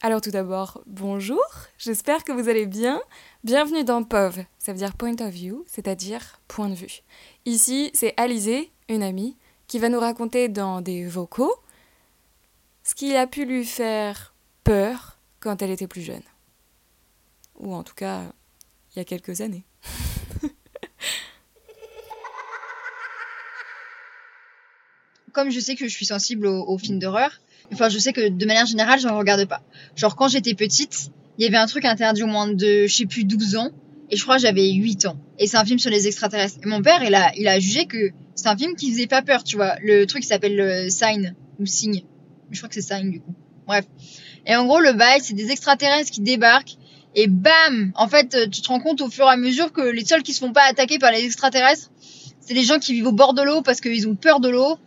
Alors tout d'abord, bonjour, j'espère que vous allez bien. Bienvenue dans POV, ça veut dire Point of View, c'est-à-dire point de vue. Ici, c'est Alizé, une amie, qui va nous raconter dans des vocaux ce qui a pu lui faire peur quand elle était plus jeune. Ou en tout cas, il y a quelques années. Comme je sais que je suis sensible aux, films d'horreur, enfin je sais que de manière générale, j'en regarde pas. Genre quand j'étais petite, il y avait un truc interdit au moins de, je sais plus, 12 ans. Et je crois que j'avais 8 ans. Et c'est un film sur les extraterrestres. Et mon père, il a, il a jugé que c'est un film qui faisait pas peur, tu vois. Le truc s'appelle euh, Sign, ou Signe. Je crois que c'est Sign, du coup. Bref. Et en gros, le bail, c'est des extraterrestres qui débarquent. Et bam En fait, euh, tu te rends compte au fur et à mesure que les seuls qui se font pas attaquer par les extraterrestres, c'est les gens qui vivent au bord de l'eau parce qu'ils ont peur de l'eau.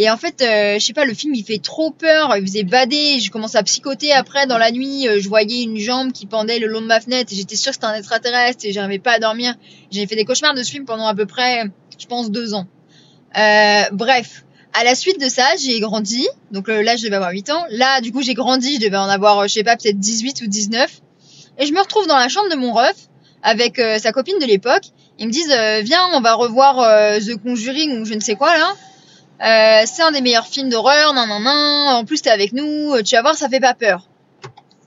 Et en fait, euh, je sais pas, le film il fait trop peur, il faisait bader, je commence à psychoter après dans la nuit, euh, je voyais une jambe qui pendait le long de ma fenêtre j'étais sûre que c'était un extraterrestre et j'arrivais pas à dormir. J'ai fait des cauchemars de ce film pendant à peu près, je pense, deux ans. Euh, bref, à la suite de ça, j'ai grandi, donc là je devais avoir 8 ans, là du coup j'ai grandi, je devais en avoir, je sais pas, peut-être 18 ou 19, et je me retrouve dans la chambre de mon ref avec sa copine de l'époque, ils me disent, viens, on va revoir The Conjuring ou je ne sais quoi là, euh, c'est un des meilleurs films d'horreur, non, non, non. En plus, t'es avec nous, euh, tu vas voir, ça fait pas peur.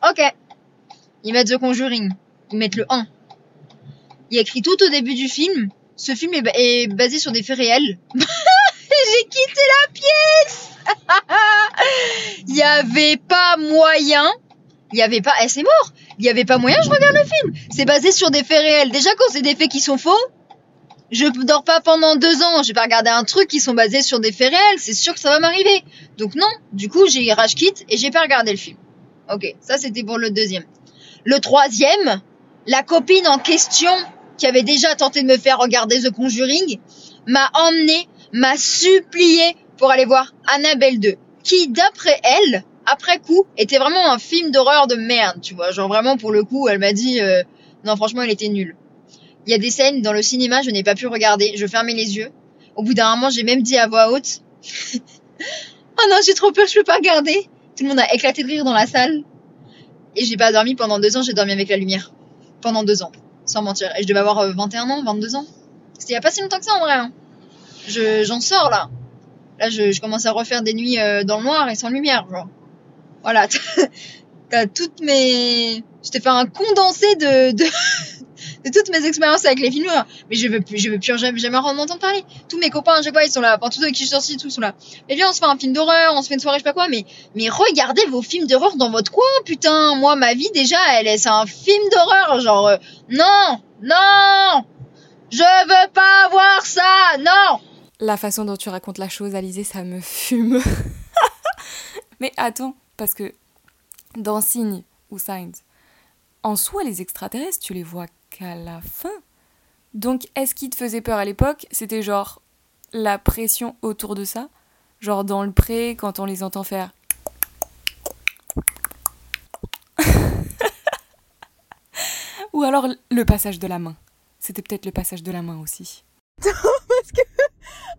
Ok. Ils mettent The Conjuring. Ils mettent le 1. Il écrit tout au début du film. Ce film est, basé sur des faits réels. J'ai quitté la pièce Il y avait pas moyen. Il y avait pas... Eh, c'est mort Il y avait pas moyen, je regarde le film. C'est basé sur des faits réels. Déjà, quand c'est des faits qui sont faux, je dors pas pendant deux ans, je vais pas regarder un truc qui sont basés sur des faits réels, c'est sûr que ça va m'arriver. Donc non, du coup j'ai rage kit et j'ai pas regardé le film. Ok, ça c'était pour le deuxième. Le troisième, la copine en question qui avait déjà tenté de me faire regarder The Conjuring m'a emmené, m'a supplié pour aller voir Annabelle 2, qui d'après elle, après coup, était vraiment un film d'horreur de merde, tu vois. Genre vraiment pour le coup, elle m'a dit euh, non franchement il était nul. Il y a des scènes dans le cinéma, je n'ai pas pu regarder. Je fermais les yeux. Au bout d'un moment, j'ai même dit à voix haute Oh non, j'ai trop peur, je peux pas regarder. Tout le monde a éclaté de rire dans la salle. Et j'ai pas dormi pendant deux ans, j'ai dormi avec la lumière. Pendant deux ans, sans mentir. Et je devais avoir 21 euh, ans, 22 ans. C'était il y a pas si longtemps que ça en vrai. Hein. Je, j'en sors là. Là, je, je, commence à refaire des nuits euh, dans le noir et sans lumière, genre. Voilà. T'as toutes mes... Je t'ai fait un condensé de, de, de toutes mes expériences avec les films Mais je veux plus, je veux plus jamais, jamais en entendre parler. Tous mes copains, à chaque fois, ils sont là. Enfin, tous ceux avec qui je suis sont là. Mais viens, on se fait un film d'horreur, on se fait une soirée, je sais pas quoi. Mais, regardez vos films d'horreur dans votre coin, putain. Moi, ma vie, déjà, elle est, un film d'horreur. Genre, euh, non, non, je veux pas voir ça, non. La façon dont tu racontes la chose, Alizé, ça me fume. mais attends, parce que dans Signe ou Signs, en soi, les extraterrestres, tu les vois qu'à la fin. Donc, est-ce qui te faisait peur à l'époque? C'était genre la pression autour de ça? Genre dans le pré, quand on les entend faire. Ou alors le passage de la main. C'était peut-être le passage de la main aussi. parce que.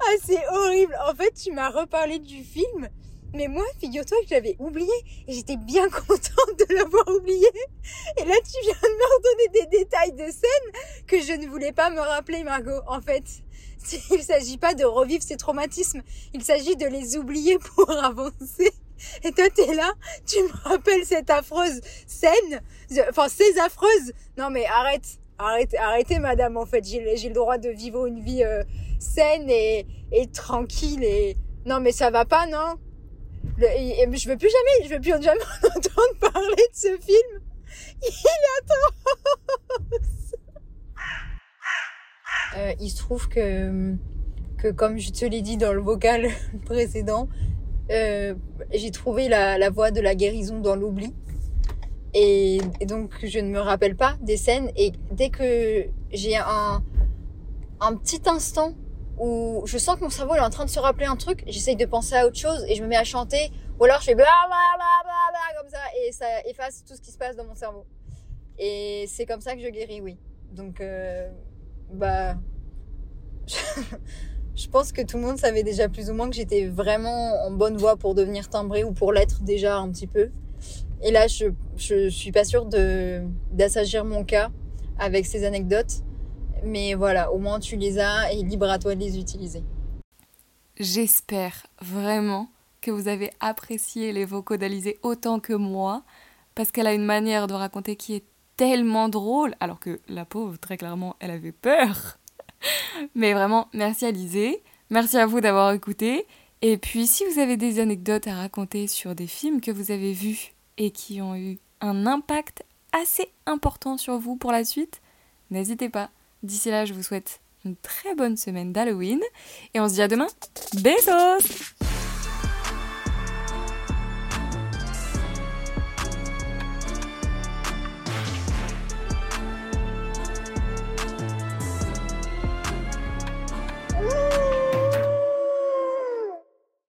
Ah, c'est horrible. En fait, tu m'as reparlé du film mais moi, figure-toi que j'avais oublié et j'étais bien contente de l'avoir oublié. Et là, tu viens de me redonner des détails de scène que je ne voulais pas me rappeler, Margot. En fait, il s'agit pas de revivre ces traumatismes, il s'agit de les oublier pour avancer. Et toi, t'es là, tu me rappelles cette affreuse scène, enfin ces affreuses. Non mais arrête, arrêtez, arrêtez, madame. En fait, j'ai le droit de vivre une vie euh, saine et, et tranquille. Et non mais ça va pas, non? Je veux plus jamais, je veux plus jamais entendre parler de ce film. Il attend. euh, il se trouve que, que comme je te l'ai dit dans le vocal précédent, euh, j'ai trouvé la, la voie de la guérison dans l'oubli. Et, et, donc je ne me rappelle pas des scènes. Et dès que j'ai un, un petit instant où je sens que mon cerveau est en train de se rappeler un truc, j'essaye de penser à autre chose et je me mets à chanter, ou alors je fais bla bla bla bla comme ça et ça efface tout ce qui se passe dans mon cerveau. Et c'est comme ça que je guéris, oui. Donc, euh, bah, je pense que tout le monde savait déjà plus ou moins que j'étais vraiment en bonne voie pour devenir timbrée ou pour l'être déjà un petit peu. Et là, je, suis pas sûre d'assagir mon cas avec ces anecdotes. Mais voilà, au moins tu les as et libre à toi de les utiliser. J'espère vraiment que vous avez apprécié les vocaux autant que moi, parce qu'elle a une manière de raconter qui est tellement drôle, alors que la pauvre, très clairement, elle avait peur. Mais vraiment, merci Alizé, merci à vous d'avoir écouté, et puis si vous avez des anecdotes à raconter sur des films que vous avez vus et qui ont eu un impact assez important sur vous pour la suite, n'hésitez pas. D'ici là, je vous souhaite une très bonne semaine d'Halloween et on se dit à demain. Besos